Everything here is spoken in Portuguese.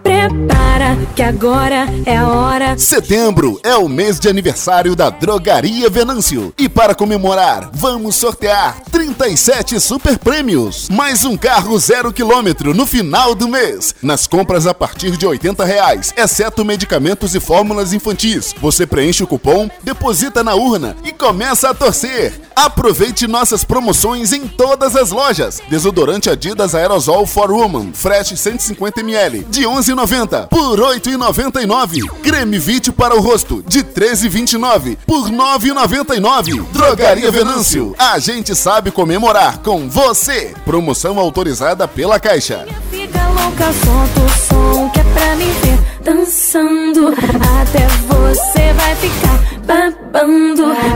Prepara que agora é a hora. Setembro é o mês de aniversário da Drogaria Venâncio. E para comemorar, vamos sortear 37 super prêmios. Mais um carro zero quilômetro no final do mês. Nas compras a partir de 80 reais, exceto medicamentos e fórmulas infantis. Você preenche o cupom, deposita na urna e começa a torcer. Aproveite nossas promoções em todas as lojas. Desodorante Adidas Aerosol for Woman, Fresh 150ml, de 11,90 por 8,99. Creme Vite para o rosto, de 13,29 por 9,99. Drogaria Venâncio, a gente sabe comemorar com você. Promoção autorizada pela Caixa. Fica louca, solta o som que é pra me ver dançando. Até você vai ficar babando.